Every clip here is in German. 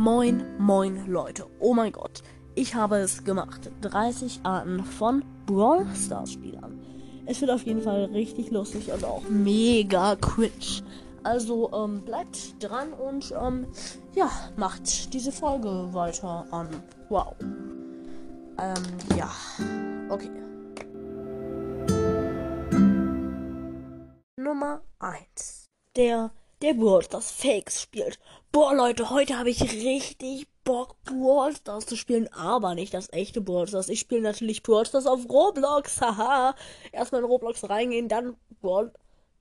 Moin, moin Leute. Oh mein Gott. Ich habe es gemacht. 30 Arten von Brawl Stars Spielern. Es wird auf jeden Fall richtig lustig und auch mega cringe. Also ähm, bleibt dran und ähm, ja, macht diese Folge weiter an. Wow. Ähm, ja. Okay. Nummer 1. Der, der Brawl Stars Fakes spielt. Boah, Leute, heute habe ich richtig Bock, Brawl Stars zu spielen, aber nicht das echte Brawl Stars. Ich spiele natürlich Brawl Stars auf Roblox, haha. Erstmal in Roblox reingehen, dann Brawl,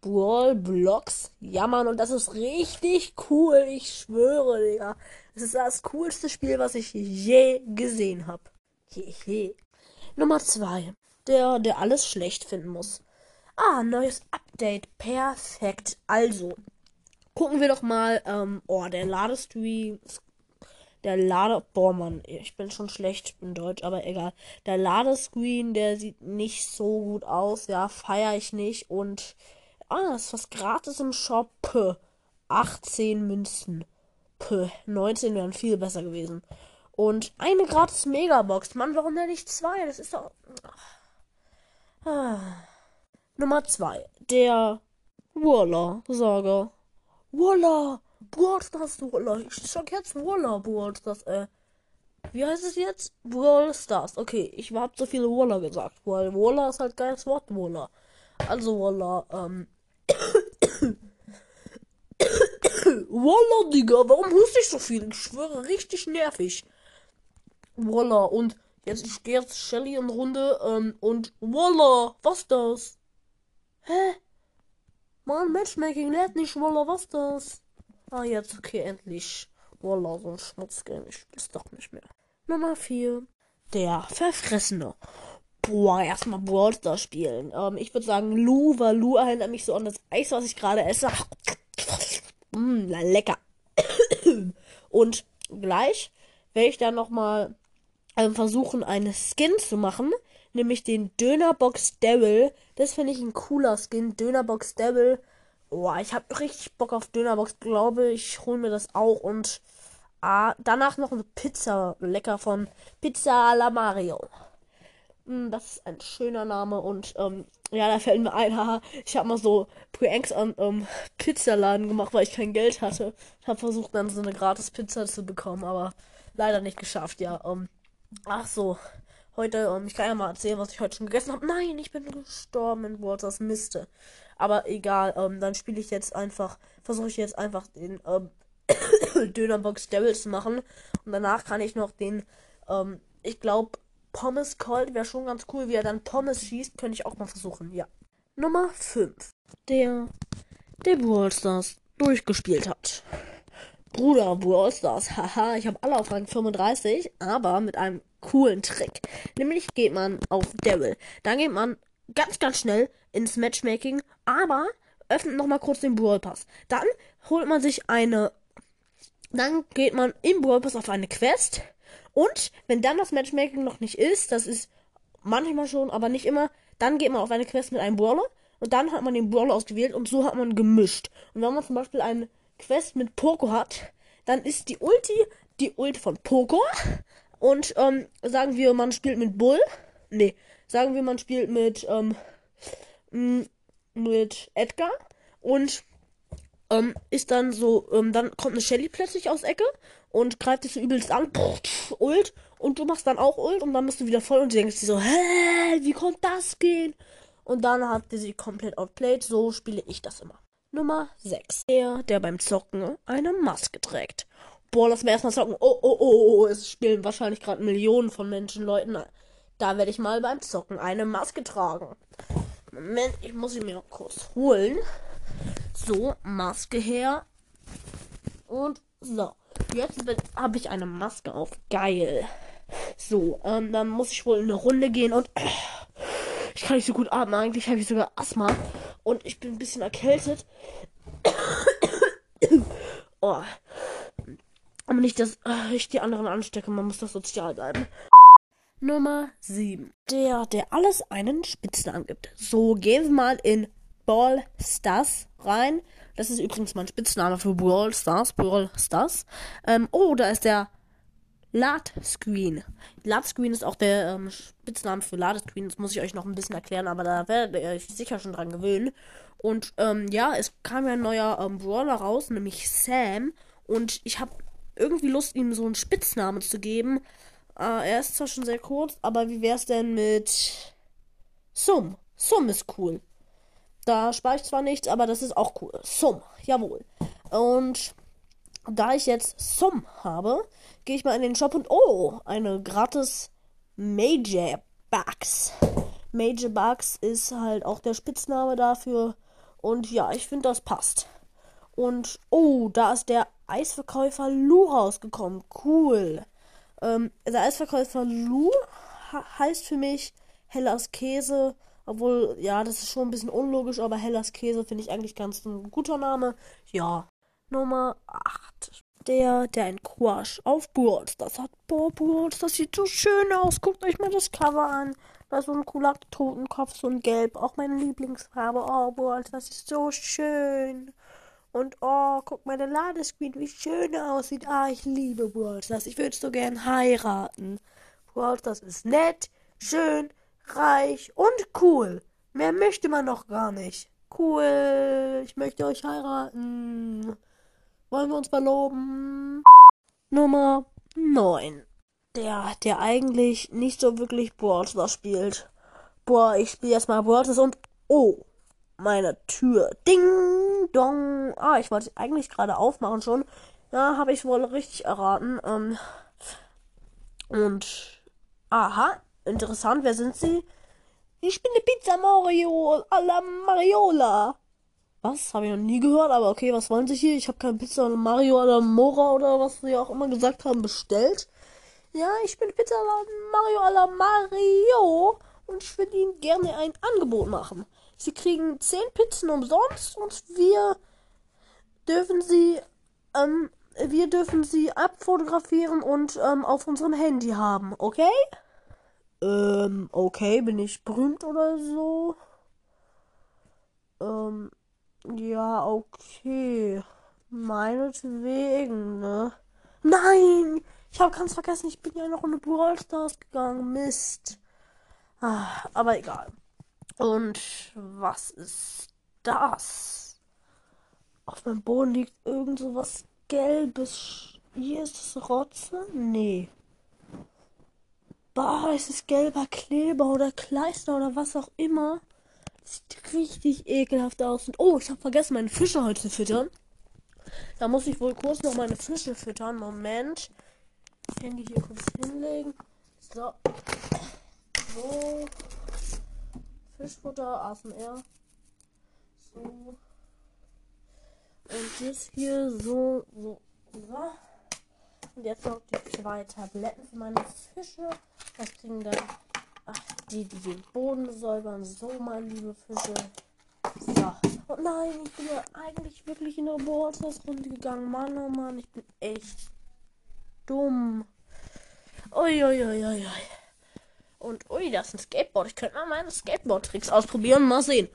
Brawl Blocks. Ja, Mann, und das ist richtig cool, ich schwöre, Digga. Das ist das coolste Spiel, was ich je gesehen habe. Hehe. Nummer 2. Der, der alles schlecht finden muss. Ah, neues Update. Perfekt. Also, gucken wir doch mal. Ähm, oh, der Ladestream. Der Lade. Boah, Mann, ich bin schon schlecht in Deutsch, aber egal. Der Ladescreen, der sieht nicht so gut aus. Ja, feiere ich nicht. Und. Ah, ist was gratis im Shop. Puh. 18 Münzen. Puh, 19 wären viel besser gewesen. Und eine gratis Megabox. Mann, warum denn nicht zwei? Das ist doch. Ah. Nummer 2. Der Waller-Saga. Waller! Brawl Stars Waller. Ich sag jetzt Waller Brawl Stars, äh. Wie heißt es jetzt? Brawl Stars. Okay, ich hab so viele Waller gesagt, weil Waller ist halt geiles Wort, Waller. Also Waller, ähm. Waller, Digga, warum huste ich so viel? Ich schwöre, richtig nervig. Waller, und jetzt, ich gehe jetzt Shelly in Runde, ähm, und Waller, was das? Hä? Mann, Matchmaking lädt nicht, Waller, was das? Ah, jetzt, okay, endlich. Waller, so ein Schmutzgame, ich will's doch nicht mehr. Nummer 4. Der Verfressene. Boah, erstmal Brawl Stars spielen. Ähm, ich würde sagen Lu, weil Lu erinnert mich so an das Eis, was ich gerade esse. Mm, lecker. Und gleich werde ich dann nochmal ähm, versuchen, eine Skin zu machen. Nämlich den Dönerbox Devil. Das finde ich ein cooler Skin. Dönerbox Devil. Boah, ich habe richtig Bock auf Dönerbox, glaube ich. hole mir das auch. Und ah, danach noch eine Pizza. Lecker von Pizza alla Mario. Hm, das ist ein schöner Name. Und ähm, ja, da fällt mir ein, haha, ich habe mal so Pranks an ähm, Pizzaladen gemacht, weil ich kein Geld hatte. Ich habe versucht, dann so eine gratis Pizza zu bekommen, aber leider nicht geschafft, ja. Ähm, ach so, heute, ähm, ich kann ja mal erzählen, was ich heute schon gegessen habe. Nein, ich bin gestorben in Waters Miste. Aber egal, ähm, dann spiele ich jetzt einfach, versuche ich jetzt einfach den ähm, Dönerbox Devil zu machen. Und danach kann ich noch den, ähm, ich glaube, Pommes Cold wäre schon ganz cool, wie er dann Pommes schießt, könnte ich auch mal versuchen, ja. Nummer 5. Der, der Brawl Stars durchgespielt hat. Bruder Brawl Stars, haha, ich habe alle auf Rang 35, aber mit einem coolen Trick. Nämlich geht man auf Devil. Dann geht man ganz, ganz schnell ins Matchmaking, aber öffnet nochmal kurz den Brawl Pass. Dann holt man sich eine. Dann geht man im Brawl Pass auf eine Quest. Und wenn dann das Matchmaking noch nicht ist, das ist manchmal schon, aber nicht immer, dann geht man auf eine Quest mit einem Brawler. Und dann hat man den Brawler ausgewählt und so hat man gemischt. Und wenn man zum Beispiel eine Quest mit Poco hat, dann ist die Ulti die Ulti von Poco. Und ähm, sagen wir, man spielt mit Bull. Nee, sagen wir, man spielt mit, ähm, mit Edgar. Und ähm, ist dann so, ähm, dann kommt eine Shelly plötzlich aus Ecke und greift dich so übelst an. Pff, Ult. Und du machst dann auch Ult und dann bist du wieder voll und denkst dir so, hä, wie konnte das gehen? Und dann habt ihr sie komplett outplayed. So spiele ich das immer. Nummer 6. Der, der beim Zocken eine Maske trägt. Boah, lass mir erstmal zocken. Oh, oh, oh, oh, es spielen wahrscheinlich gerade Millionen von Menschen, Leuten. Da werde ich mal beim Zocken eine Maske tragen. Moment, ich muss sie mir noch kurz holen. So, Maske her. Und so. Jetzt habe ich eine Maske auf. Geil. So, ähm, dann muss ich wohl in eine Runde gehen und äh, ich kann nicht so gut atmen. Eigentlich habe ich sogar Asthma und ich bin ein bisschen erkältet. oh. Aber nicht, dass äh, ich die anderen anstecke. Man muss doch sozial bleiben. Nummer 7. Der, der alles einen Spitznamen gibt. So, gehen wir mal in Ball Stars rein. Das ist übrigens mein Spitzname für Brawl Stars. Brawl Stars. Ähm, oh, da ist der Ladescreen. Ladescreen ist auch der ähm, Spitzname für Ladescreen. Das muss ich euch noch ein bisschen erklären, aber da werdet ihr euch sicher schon dran gewöhnen. Und ähm, ja, es kam ja ein neuer ähm, Brawler raus, nämlich Sam. Und ich habe irgendwie Lust, ihm so einen Spitznamen zu geben. Äh, er ist zwar schon sehr kurz, aber wie wär's denn mit Sum? Sum ist cool. Da spare ich zwar nichts, aber das ist auch cool. Sum, jawohl. Und da ich jetzt Sum habe, gehe ich mal in den Shop und oh, eine gratis Major Bugs. Major Bugs ist halt auch der Spitzname dafür. Und ja, ich finde, das passt. Und oh, da ist der Eisverkäufer Lu rausgekommen. Cool. Ähm, der Eisverkäufer Lu heißt für mich Hellas Käse. Obwohl, ja, das ist schon ein bisschen unlogisch, aber Hellas Käse finde ich eigentlich ganz ein guter Name. Ja. Nummer 8. Der, der ein Quash auf. Das hat boah, Burls, das sieht so schön aus. Guckt euch mal das Cover an. Da ist so ein cooler Totenkopf, so ein Gelb. Auch meine Lieblingsfarbe. Oh, Burls, das ist so schön. Und oh, guck mal, der Ladescreen, wie schön er aussieht. Ah, ich liebe Brawl Stars. Ich würde so gern heiraten. Brawl Stars ist nett, schön, reich und cool. Mehr möchte man noch gar nicht. Cool, ich möchte euch heiraten. Wollen wir uns verloben? Nummer 9. Der, der eigentlich nicht so wirklich Brawl Stars spielt. Boah, ich spiele erstmal Brawl Stars und oh, meine Tür. Ding dong. Ah, ich wollte eigentlich gerade aufmachen schon. Ja, habe ich wohl richtig erraten. Ähm, und aha, interessant. Wer sind Sie? Ich bin die Pizza Mario alla Mariola. Was? Habe ich noch nie gehört, aber okay, was wollen Sie hier? Ich habe keine Pizza Mario alla Mora oder was Sie auch immer gesagt haben bestellt. Ja, ich bin Pizza Mario alla Mario und ich würde Ihnen gerne ein Angebot machen. Sie kriegen 10 Pizzen umsonst und wir dürfen sie, ähm, wir dürfen sie abfotografieren und ähm, auf unserem Handy haben, okay? Ähm, okay, bin ich berühmt oder so? Ähm, ja, okay. Meinetwegen, ne? Nein! Ich habe ganz vergessen, ich bin ja noch in eine Brawl Stars gegangen. Mist. Ah, aber egal. Und was ist das? Auf meinem Boden liegt irgend so was Gelbes. Hier ist es Rotze? Nee. Ist es gelber Kleber oder Kleister oder was auch immer. Sieht richtig ekelhaft aus. Und oh, ich habe vergessen, meine Fische heute zu füttern. Da muss ich wohl kurz noch meine Fische füttern. Moment. Ich Handy hier kurz hinlegen. So. So. Fischfutter, ASMR. So. Und das hier so, so, so. Und jetzt noch die zwei Tabletten für meine Fische. Das kriegen dann ach, die, die den Boden säubern. So, meine liebe Fische. So. Und nein, ich bin ja eigentlich wirklich in der Runde gegangen. Mann, oh Mann, ich bin echt dumm. Uiuiuiui. Ui, ui, ui. Und ui, das ist ein Skateboard. Ich könnte mal meine Skateboard-Tricks ausprobieren. Mal sehen.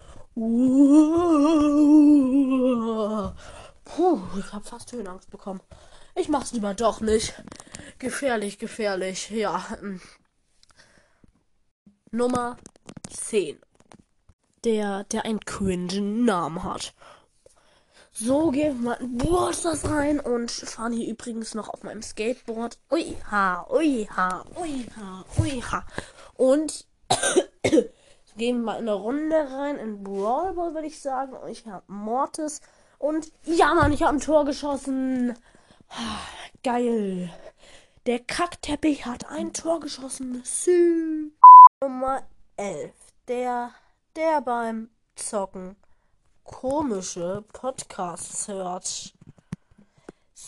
Puh, ich habe fast Höhenangst bekommen. Ich mach's lieber doch nicht. Gefährlich, gefährlich. Ja. Hm. Nummer 10. Der, der einen cringen Namen hat. So gehen wir in Borders rein und fahren hier übrigens noch auf meinem Skateboard. Ui ha, ui ha, ui ha, ui ha. Und gehen wir mal in eine Runde rein in Brawl Ball, würde ich sagen. Und ich habe Mortis. Und ja, Mann, ich habe ein Tor geschossen. Geil. Der Kackteppich hat ein Tor geschossen. Sü. Nummer 11. Der, der beim Zocken komische Podcasts hört.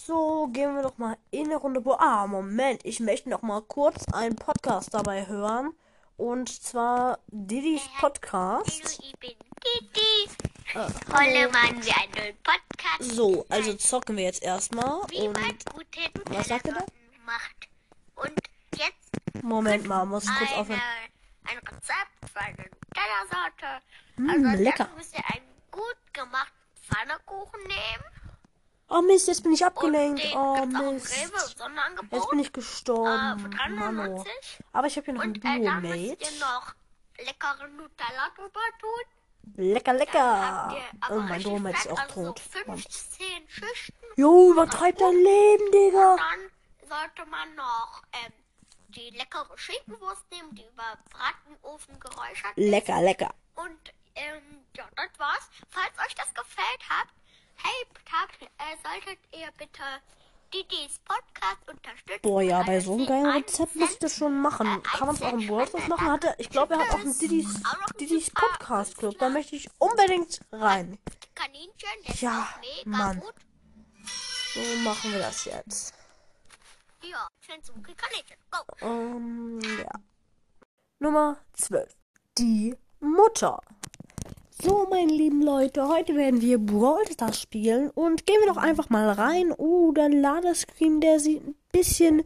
So, gehen wir doch mal in eine Runde. Ah, Moment, ich möchte noch mal kurz einen Podcast dabei hören. Und zwar Didis Podcast. Hallo, ich bin Didi. Äh, Heute machen wir einen neuen Podcast. So, also zocken wir jetzt erstmal. Wie Und man gute was sagt ihr da? macht. Und jetzt Moment mal, muss kurz eine, aufhören. ein Rezept für eine Nutella-Sorte. Mm, also lecker. müsst ihr einen gut gemachten Pfannekuchen Kuchen nehmen. Oh Mist, jetzt bin ich Und abgelenkt. Oh Mist. Jetzt bin ich äh, gestorben. 3,99. Aber ich habe hier noch ein Und äh, da müsst ihr noch leckere Nutella drüber tun. Lecker, Dann lecker. Oh, mein Duo-Mate ist auch also tot. So 15 Schichten. Jo, übertreib dein Leben, Digga. Dann sollte man noch ähm, die leckere Schinkenwurst nehmen, die über Bratenofen geräuchert ist. Lecker, lecker. Und ähm, ja, das war's. Falls euch das gefällt hat, hey, habt, äh, solltet ihr bitte Didis Podcast unterstützen. Boah, ja, bei so einem geilen 10 Rezept muss ich das schon machen. Äh, Kann man es auch im WordPress machen? Hat er, ich glaube, er hat auch einen Didis, Didis Podcast Club. Da möchte ich unbedingt rein. Kaninchen, Ja, Mann. gut. So machen wir das jetzt. Ja, go. Ähm, ja. Nummer 12. Die Mutter. So, meine lieben Leute, heute werden wir Brawl Stars spielen und gehen wir doch einfach mal rein. Oh, der Ladescreen, der sieht ein bisschen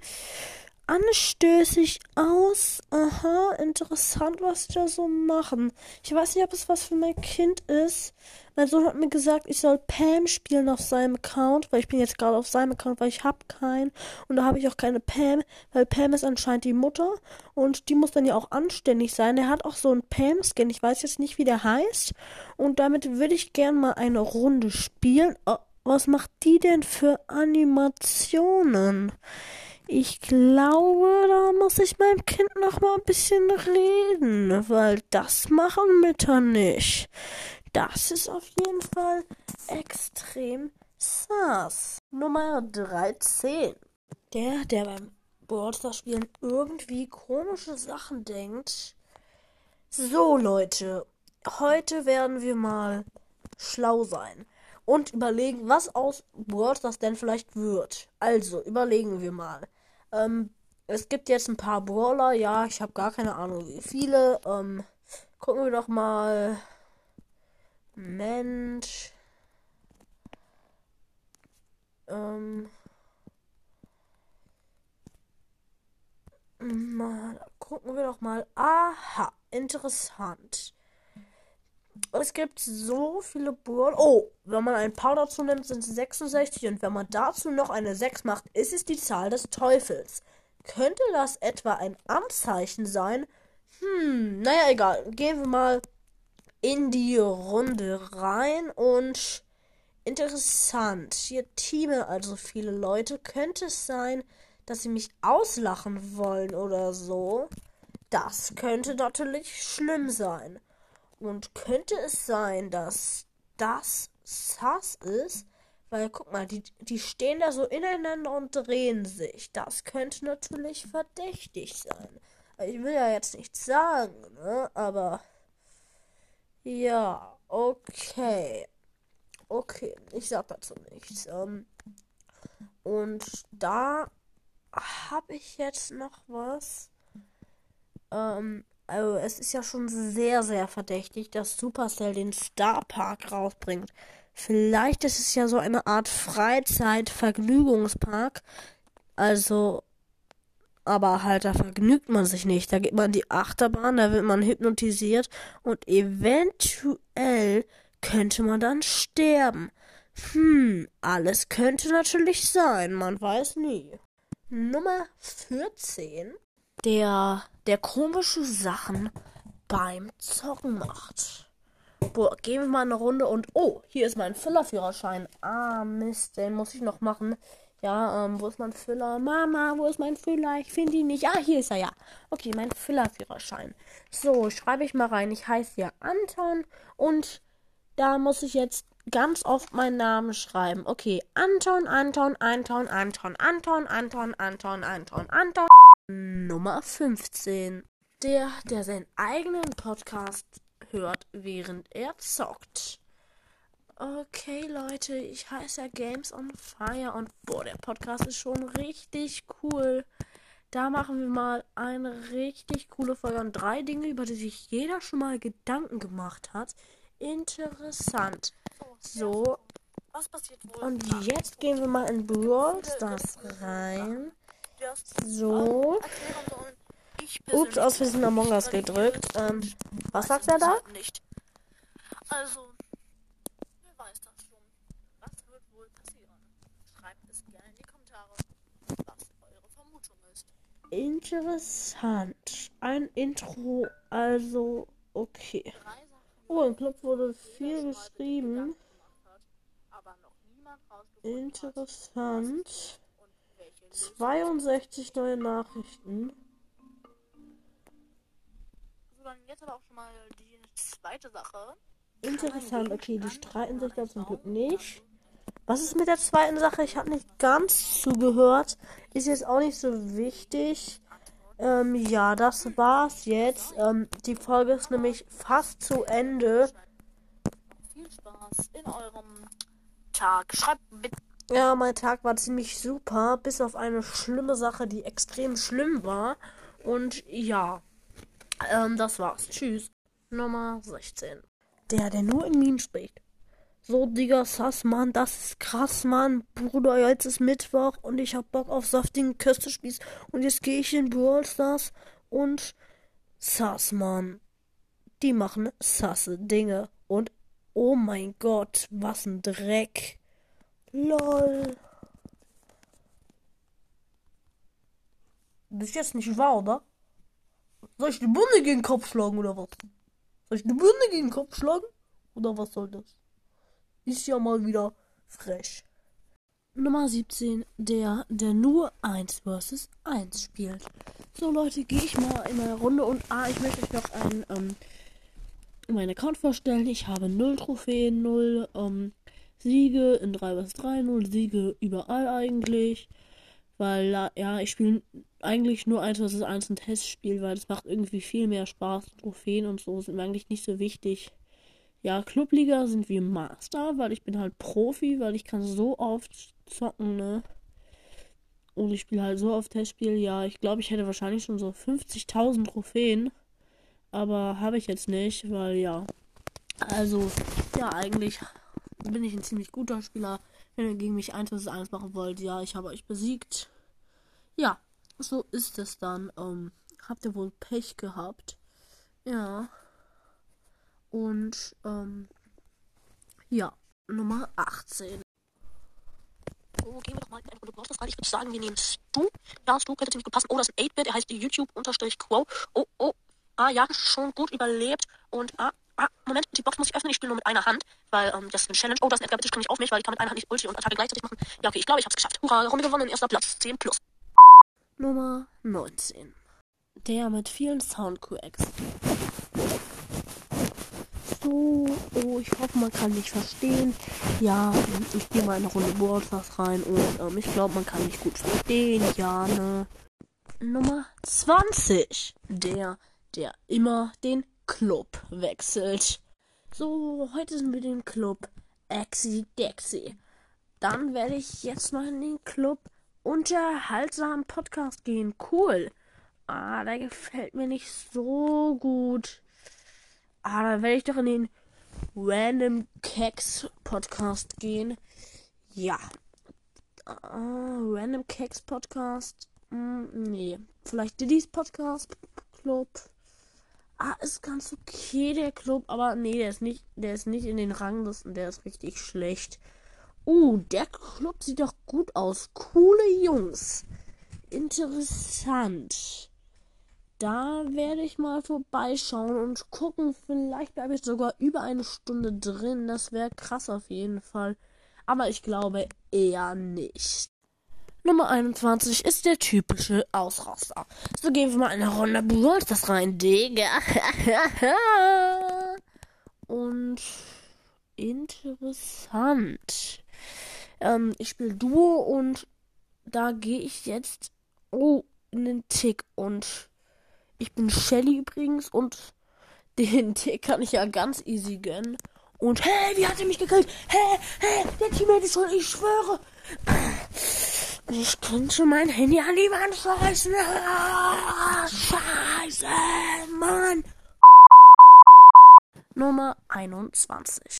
anstößig aus. Aha, interessant, was sie da so machen. Ich weiß nicht, ob es was für mein Kind ist. Mein Sohn hat mir gesagt, ich soll Pam spielen auf seinem Account, weil ich bin jetzt gerade auf seinem Account, weil ich habe keinen. Und da habe ich auch keine Pam, weil Pam ist anscheinend die Mutter und die muss dann ja auch anständig sein. Er hat auch so einen Pam-Skin, ich weiß jetzt nicht, wie der heißt. Und damit würde ich gern mal eine Runde spielen. Oh, was macht die denn für Animationen? Ich glaube, da muss ich meinem Kind noch mal ein bisschen reden, weil das machen Mütter nicht. Das ist auf jeden Fall extrem sass. Nummer 13. Der, der beim Brawl spielen irgendwie komische Sachen denkt. So, Leute. Heute werden wir mal schlau sein und überlegen, was aus Brawl Stars denn vielleicht wird. Also, überlegen wir mal. Ähm, es gibt jetzt ein paar Brawler, ja, ich habe gar keine Ahnung, wie viele. Ähm, gucken wir doch mal. Mensch. Ähm. Mal, gucken wir doch mal. Aha, interessant. Es gibt so viele Brawler. Oh, wenn man ein paar dazu nimmt, sind es 66. Und wenn man dazu noch eine 6 macht, ist es die Zahl des Teufels. Könnte das etwa ein Anzeichen sein? Hm, naja, egal. Gehen wir mal in die Runde rein und interessant. Hier teamen also viele Leute. Könnte es sein, dass sie mich auslachen wollen oder so? Das könnte natürlich schlimm sein. Und könnte es sein, dass das Sass ist? Weil, guck mal, die, die stehen da so ineinander und drehen sich. Das könnte natürlich verdächtig sein. Ich will ja jetzt nichts sagen, ne? Aber. Ja, okay. Okay, ich sag dazu nichts. Ähm, und da habe ich jetzt noch was. Ähm, also es ist ja schon sehr, sehr verdächtig, dass Supercell den Star Park rausbringt. Vielleicht ist es ja so eine Art Freizeit-Vergnügungspark. Also, aber halt, da vergnügt man sich nicht. Da geht man die Achterbahn, da wird man hypnotisiert und eventuell könnte man dann sterben. Hm, alles könnte natürlich sein, man weiß nie. Nummer 14. Der, der komische Sachen beim Zocken macht. Boah, gehen wir mal eine Runde und oh, hier ist mein Füllerführerschein. Ah, Mist, den muss ich noch machen. Ja, ähm, wo ist mein Füller? Mama, wo ist mein Füller? Ich finde ihn nicht. Ah, hier ist er ja. Okay, mein Füllerführerschein. So, schreibe ich mal rein. Ich heiße ja Anton und da muss ich jetzt ganz oft meinen Namen schreiben. Okay, Anton, Anton, Anton, Anton, Anton, Anton, Anton, Anton, Anton. Nummer 15. Der, der seinen eigenen Podcast hört, während er zockt. Okay, Leute, ich heiße ja Games on Fire und boah, der Podcast ist schon richtig cool. Da machen wir mal eine richtig coole Folge und drei Dinge, über die sich jeder schon mal Gedanken gemacht hat. Interessant. So, Was passiert wohl? und jetzt gehen wir mal in Brawl Stars rein. So. Ups, aus Versehen Among Us gedrückt. Ähm, was sagt er da? Also, wer weiß das schon. wohl passieren? Schreibt es gerne in die Kommentare, was eure Vermutung ist. Interessant. Ein Intro, also okay. Oh, im Club wurde viel geschrieben. Interessant. Und welche Lösung 62 neue Nachrichten. So, dann jetzt aber auch schon mal die zweite Sache. Interessant, okay, die streiten sich da zum Glück nicht. Was ist mit der zweiten Sache? Ich habe nicht ganz zugehört. Ist jetzt auch nicht so wichtig. Ähm, ja, das war's jetzt. Ähm, die Folge ist nämlich fast zu Ende. Viel Spaß in eurem Tag. Schreibt bitte. Ja, mein Tag war ziemlich super, bis auf eine schlimme Sache, die extrem schlimm war. Und ja, ähm, das war's. Tschüss. Nummer 16. Der, der nur in Minen spricht. So, Digga, Sass, Mann, das ist krass, Mann. Bruder, jetzt ist Mittwoch und ich hab Bock auf saftigen Köstespieß. Und jetzt gehe ich in Brawl Stars und Sass, Mann. Die machen sasse Dinge. Und oh mein Gott, was ein Dreck. LOL. Das ist jetzt nicht wahr, oder? Soll ich die Bunde gegen den Kopf schlagen oder was? Soll ich die Bunde gegen den Kopf schlagen? Oder was soll das? Ist ja mal wieder frech. Nummer 17, der, der nur 1 versus 1 spielt. So Leute, gehe ich mal in eine Runde und ah, ich möchte euch noch einen, ähm, meinen Account vorstellen. Ich habe 0 Trophäen, 0, ähm, Siege in 3 vs 3, 0 Siege überall eigentlich. Weil, ja, ich spiele eigentlich nur 1 vs 1 ein Testspiel, weil es macht irgendwie viel mehr Spaß. Trophäen und so sind mir eigentlich nicht so wichtig. Ja, Clubliga sind wir Master, weil ich bin halt Profi, weil ich kann so oft zocken, ne? Und ich spiele halt so oft Testspiel. Ja, ich glaube, ich hätte wahrscheinlich schon so 50.000 Trophäen. Aber habe ich jetzt nicht, weil ja. Also, ja, eigentlich bin ich ein ziemlich guter Spieler. Wenn ihr gegen mich 1 vs 1 machen wollt, ja, ich habe euch besiegt. Ja, so ist es dann. Ähm, habt ihr wohl Pech gehabt? Ja. Und, ähm, ja, Nummer 18. So, gehen wir doch mal in eine Runde Brawl rein. Ich würde sagen, wir nehmen Stu. Ja, Stu könnte ziemlich gut passen. Oh, das ist ein 8-Bit. Er heißt YouTube-Quo. Oh, oh. Ah, ja, schon gut überlebt. Und, ah, ah, Moment, die Box muss ich öffnen. Ich spiele nur mit einer Hand, weil, ähm, das ist eine Challenge. Oh, das ist ein Edgar. Bitte spring nicht auf mich, weil ich kann mit einer Hand nicht Ulti und Attacke gleichzeitig machen. Ja, okay, ich glaube, ich hab's geschafft. Hurra, Runde gewonnen. Erster Platz. 10 plus. Nummer 19. Der mit vielen Soundquacks. So, oh, ich hoffe, man kann mich verstehen. Ja, ich gehe mal in eine Runde Brawl Stars rein und ähm, ich glaube, man kann mich gut verstehen. Ja, ne. Nummer 20. Der, der immer den Club wechselt. So, heute sind wir im Club Exi Dexy. Dann werde ich jetzt mal in den Club unterhaltsamen Podcast gehen. Cool. Ah, der gefällt mir nicht so gut. Ah, dann werde ich doch in den Random Keks Podcast gehen. Ja. Ah, Random Keks Podcast. Hm, nee. Vielleicht Diddy's Podcast Club. Ah, ist ganz okay, der Club, aber nee, der ist nicht, der ist nicht in den Ranglisten, der ist richtig schlecht. Uh, der Club sieht doch gut aus. Coole Jungs. Interessant. Da werde ich mal vorbeischauen und gucken. Vielleicht bleibe ich sogar über eine Stunde drin. Das wäre krass auf jeden Fall. Aber ich glaube eher nicht. Nummer 21 ist der typische Ausraster. So gehen wir mal eine Runde Brawl das rein, Digga. Und interessant. Ähm, ich spiele Duo und da gehe ich jetzt oh, in den Tick und ich bin Shelly übrigens und den Tick kann ich ja ganz easy gönnen. Und hey, wie hat er mich gekillt? Hey, hey, der Teammate ist schon, ich schwöre. Ich könnte mein Handy an die Wand schmeißen. Ah, Scheiße, Mann. Nummer 21.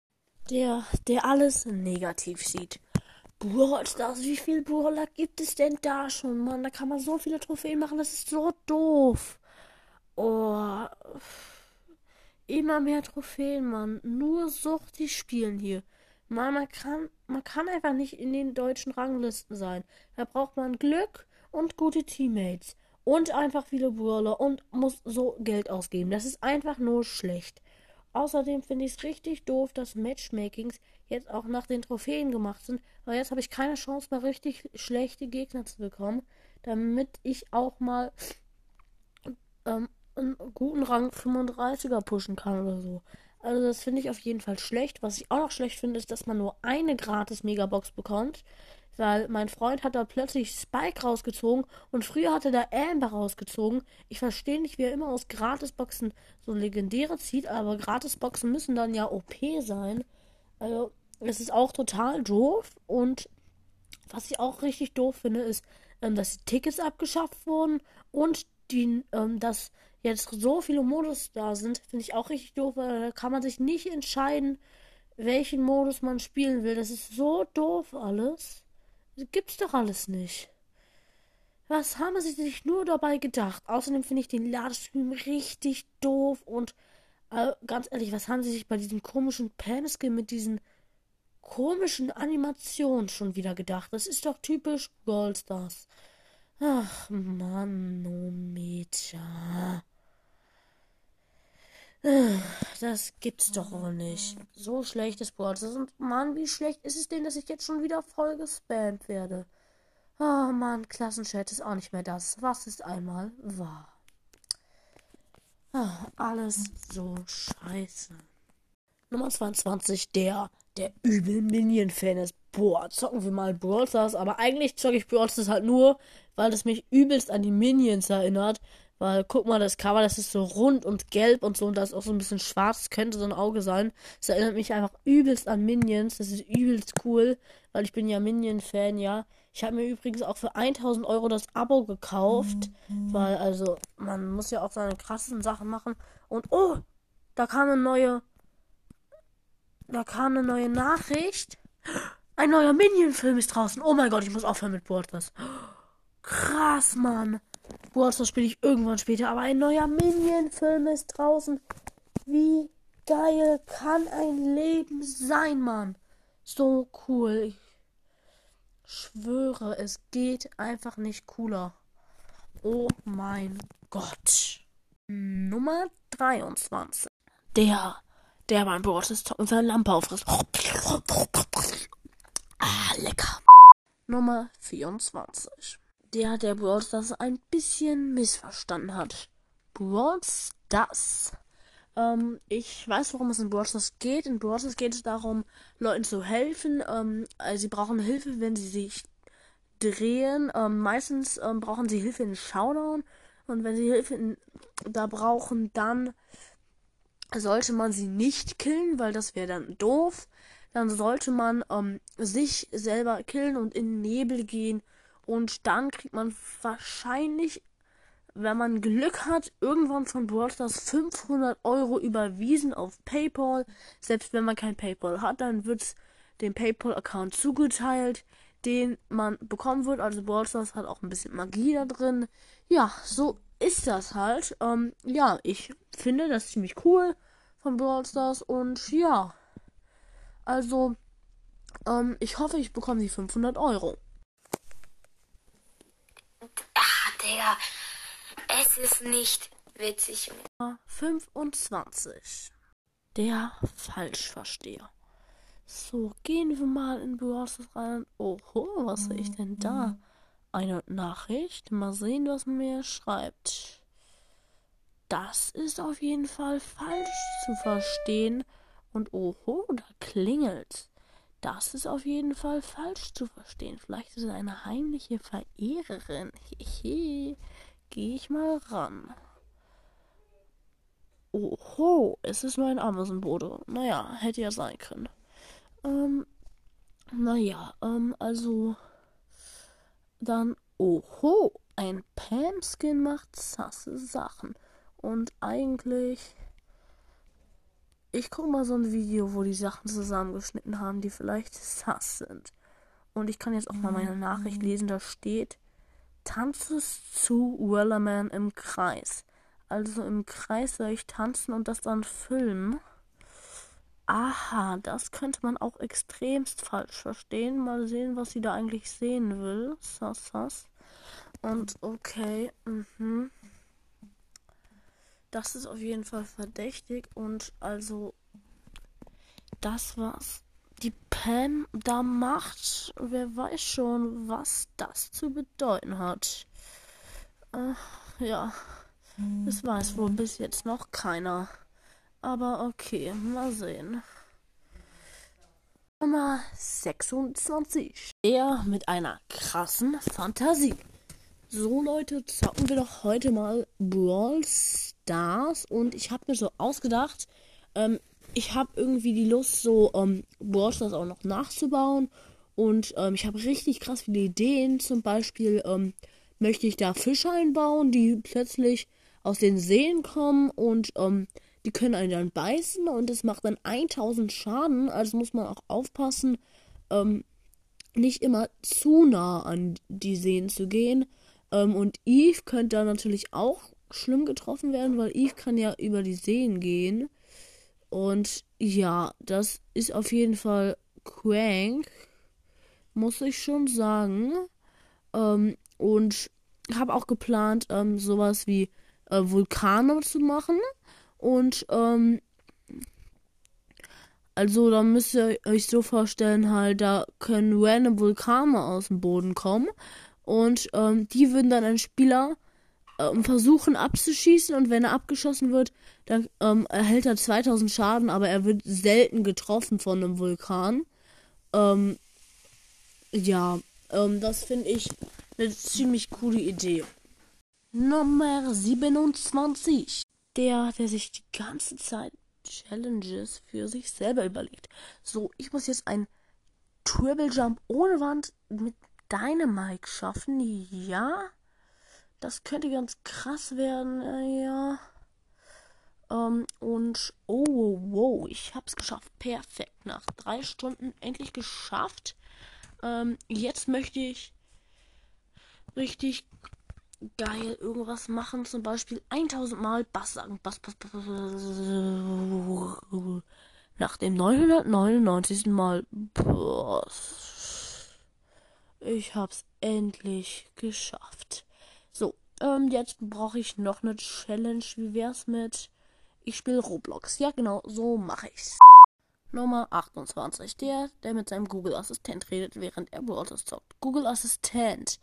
Der, der alles negativ sieht. Brawl Stars, wie viel Brawler gibt es denn da schon, Mann? Da kann man so viele Trophäen machen, das ist so doof. Oh. Immer mehr Trophäen, Mann. Nur Sucht, die spielen hier. Man, man, kann, man kann einfach nicht in den deutschen Ranglisten sein. Da braucht man Glück und gute Teammates. Und einfach viele Brawler und muss so Geld ausgeben. Das ist einfach nur schlecht. Außerdem finde ich es richtig doof, dass Matchmakings jetzt auch nach den Trophäen gemacht sind. Weil jetzt habe ich keine Chance mehr, richtig schlechte Gegner zu bekommen. Damit ich auch mal ähm, einen guten Rang 35er pushen kann oder so. Also das finde ich auf jeden Fall schlecht. Was ich auch noch schlecht finde, ist, dass man nur eine gratis Megabox bekommt. Weil mein Freund hat da plötzlich Spike rausgezogen und früher hatte da Amber rausgezogen. Ich verstehe nicht, wie er immer aus Gratisboxen so legendäre zieht, aber Gratisboxen müssen dann ja OP sein. Also, es ist auch total doof. Und was ich auch richtig doof finde, ist, ähm, dass die Tickets abgeschafft wurden und die, ähm, dass jetzt so viele Modus da sind, finde ich auch richtig doof, weil da kann man sich nicht entscheiden, welchen Modus man spielen will. Das ist so doof alles. Gibt's doch alles nicht. Was haben sie sich nur dabei gedacht? Außerdem finde ich den Ladestream richtig doof und äh, ganz ehrlich, was haben sie sich bei diesem komischen Pamskin mit diesen komischen Animationen schon wieder gedacht? Das ist doch typisch Goldstars. Ach, Manometer. Das gibt's doch wohl nicht. So schlechtes Broadcast. Und Mann, wie schlecht ist es denn, dass ich jetzt schon wieder voll gespammt werde? Oh Mann, Klassenchat ist auch nicht mehr das. Was ist einmal wahr? Ah, alles so scheiße. Nummer 22, der, der übel Minion-Fan ist. Boah, zocken wir mal Brawl Stars. Aber eigentlich zocke ich Brawl Stars halt nur, weil es mich übelst an die Minions erinnert. Weil, guck mal, das Cover, das ist so rund und gelb und so. Und da ist auch so ein bisschen schwarz. Könnte so ein Auge sein. Das erinnert mich einfach übelst an Minions. Das ist übelst cool. Weil ich bin ja Minion-Fan, ja. Ich habe mir übrigens auch für 1000 Euro das Abo gekauft. Mhm. Weil, also, man muss ja auch seine krassen Sachen machen. Und, oh, da kam eine neue. Da kam eine neue Nachricht. Ein neuer Minion-Film ist draußen. Oh mein Gott, ich muss aufhören mit Borders. Krass, Mann. Warzone spiele ich irgendwann später, aber ein neuer Minion-Film ist draußen. Wie geil kann ein Leben sein, Mann? So cool. Ich schwöre, es geht einfach nicht cooler. Oh mein Gott. Nummer 23. Der, der beim Brot ist und seine Lampe auffrisst. Ah, lecker. Nummer 24 der der Brawl Stars ein bisschen missverstanden hat. Brawl Stars. Ähm, ich weiß, worum es in Brawl Stars geht. In Brawl Stars geht es darum, Leuten zu helfen. Ähm, also sie brauchen Hilfe, wenn sie sich drehen. Ähm, meistens ähm, brauchen sie Hilfe in Showdown. Und wenn sie Hilfe in, da brauchen, dann sollte man sie nicht killen, weil das wäre dann doof. Dann sollte man ähm, sich selber killen und in Nebel gehen und dann kriegt man wahrscheinlich, wenn man Glück hat, irgendwann von Brawl 500 Euro überwiesen auf PayPal. Selbst wenn man kein PayPal hat, dann wird dem PayPal-Account zugeteilt, den man bekommen wird. Also Brawl hat auch ein bisschen Magie da drin. Ja, so ist das halt. Ähm, ja, ich finde das ziemlich cool von Brawl und ja. Also, ähm, ich hoffe, ich bekomme die 500 Euro. Digga, es ist nicht witzig. 25. Der Falschversteher. So, gehen wir mal in Börse rein. Oho, was sehe ich denn da? Eine Nachricht. Mal sehen, was mir schreibt. Das ist auf jeden Fall falsch zu verstehen. Und oho, da klingelt. Das ist auf jeden Fall falsch zu verstehen. Vielleicht ist es eine heimliche Verehrerin. Hehe. Geh ich mal ran. Oho, es ist nur ein Amazon-Bote. Naja, hätte ja sein können. Ähm, naja, ähm, also. Dann, oho, ein Pam-Skin macht sasse Sachen. Und eigentlich ich gucke mal so ein Video, wo die Sachen zusammengeschnitten haben, die vielleicht sass sind. Und ich kann jetzt auch mal meine Nachricht lesen, da steht, tanzest zu Wellerman im Kreis. Also im Kreis soll ich tanzen und das dann filmen. Aha, das könnte man auch extremst falsch verstehen. Mal sehen, was sie da eigentlich sehen will. Sass, sass. Und okay, mhm. Das ist auf jeden Fall verdächtig und also das, was die Pam da macht, wer weiß schon, was das zu bedeuten hat. Äh, ja, das weiß wohl bis jetzt noch keiner. Aber okay, mal sehen. Nummer 26. Er mit einer krassen Fantasie. So Leute, zocken wir doch heute mal Brawl Stars. Und ich habe mir so ausgedacht, ähm, ich habe irgendwie die Lust, so ähm, Brawl Stars auch noch nachzubauen. Und ähm, ich habe richtig krass viele Ideen. Zum Beispiel ähm, möchte ich da Fische einbauen, die plötzlich aus den Seen kommen und ähm, die können einen dann beißen und es macht dann 1000 Schaden. Also muss man auch aufpassen, ähm, nicht immer zu nah an die Seen zu gehen. Ähm, und Eve könnte da natürlich auch schlimm getroffen werden, weil Eve kann ja über die Seen gehen. Und ja, das ist auf jeden Fall crank, muss ich schon sagen. Ähm, und habe auch geplant, ähm, sowas wie äh, Vulkane zu machen. Und ähm, also da müsst ihr euch so vorstellen, halt, da können random Vulkane aus dem Boden kommen. Und ähm, die würden dann ein Spieler ähm, versuchen abzuschießen und wenn er abgeschossen wird, dann ähm, erhält er 2000 Schaden, aber er wird selten getroffen von einem Vulkan. Ähm, ja, ähm, das finde ich eine ziemlich coole Idee. Nummer 27. Der, der sich die ganze Zeit Challenges für sich selber überlegt. So, ich muss jetzt ein Triple Jump ohne Wand mit Dynamite schaffen. Ja. Das könnte ganz krass werden. Äh, ja. Ähm, und oh, wow, wow, ich hab's geschafft. Perfekt. Nach drei Stunden endlich geschafft. Ähm, jetzt möchte ich richtig geil irgendwas machen. Zum Beispiel 1000 Mal Bass sagen. Bass, Bass, Bass, Bass. Nach dem 999. Mal Bass. Ich hab's endlich geschafft. So, ähm, jetzt brauche ich noch eine Challenge. Wie wär's mit ich spiele Roblox? Ja, genau, so mache ich's. Nummer 28. Der, der mit seinem Google Assistent redet, während er Brawlers zockt. Google Assistent.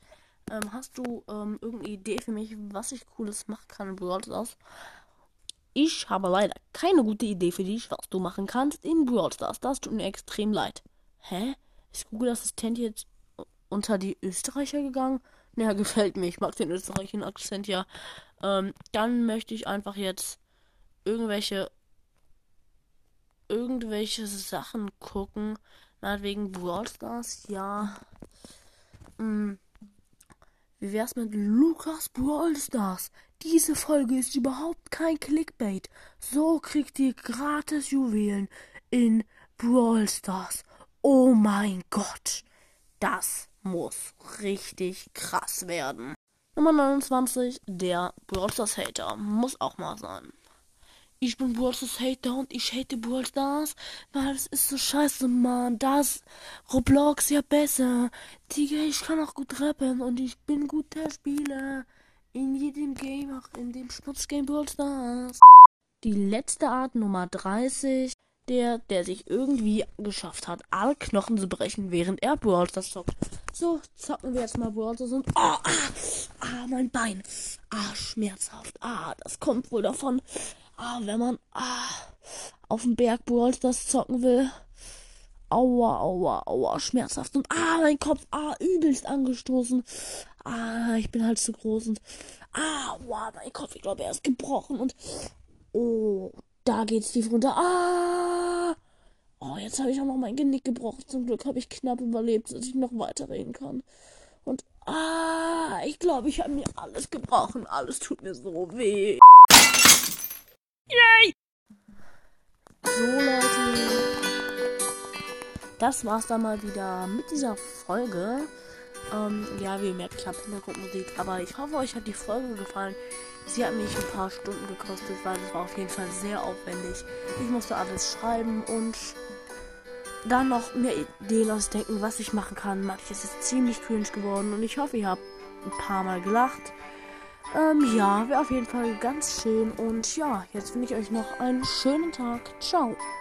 Ähm, hast du ähm, irgendeine Idee für mich, was ich Cooles machen kann in Brawl Stars? Ich habe leider keine gute Idee für dich, was du machen kannst in Brawl Stars. Das tut mir extrem leid. Hä? Ist Google Assistent jetzt unter die Österreicher gegangen? Naja, gefällt mir. Ich mag den österreichischen Akzent ja. Ähm, dann möchte ich einfach jetzt irgendwelche irgendwelche Sachen gucken. Meinetwegen Brawl Stars, ja. Hm. Wie wär's mit Lukas Brawl Stars? Diese Folge ist überhaupt kein Clickbait. So kriegt ihr gratis Juwelen in Brawl Stars. Oh mein Gott. Das muss richtig krass werden. Nummer 29, der Brawl Stars Hater. Muss auch mal sein. Ich bin Brawl Stars Hater und ich hate Brawl Stars, weil es ist so scheiße, Mann. Das Roblox ja besser. Digga, ich kann auch gut rappen und ich bin guter Spieler. In jedem Game, auch in dem Schmutzgame Brawl Stars. Die letzte Art, Nummer 30. Der, der sich irgendwie geschafft hat, alle Knochen zu brechen, während er Brawl Stars zockt. So, zocken wir jetzt mal Brawl Stars und... Oh, ah, ah, mein Bein. Ah, schmerzhaft. Ah, das kommt wohl davon ah, wenn man ah, auf dem Berg Brawl das zocken will. Aua, aua, aua, schmerzhaft. Und ah, mein Kopf, ah, übelst angestoßen. Ah, ich bin halt zu groß und ah, aua, mein Kopf, ich glaube, er ist gebrochen und oh, da geht's tief runter. Ah! Oh, jetzt habe ich auch noch mein Genick gebrochen. Zum Glück habe ich knapp überlebt, dass ich noch weiterreden kann. Und ah, ich glaube, ich habe mir alles gebrochen. Alles tut mir so weh. Yay! So Leute, das war's dann mal wieder mit dieser Folge. Ähm, ja, wie ihr merkt, ich habe Hintergrundmusik. Aber ich hoffe, euch hat die Folge gefallen. Sie hat mich ein paar Stunden gekostet, weil es war auf jeden Fall sehr aufwendig. Ich musste alles schreiben und dann noch mir Ideen ausdenken, was ich machen kann. Manches ist ziemlich cringe geworden und ich hoffe, ihr habt ein paar Mal gelacht. Ähm, ja, wäre auf jeden Fall ganz schön. Und ja, jetzt wünsche ich euch noch einen schönen Tag. Ciao.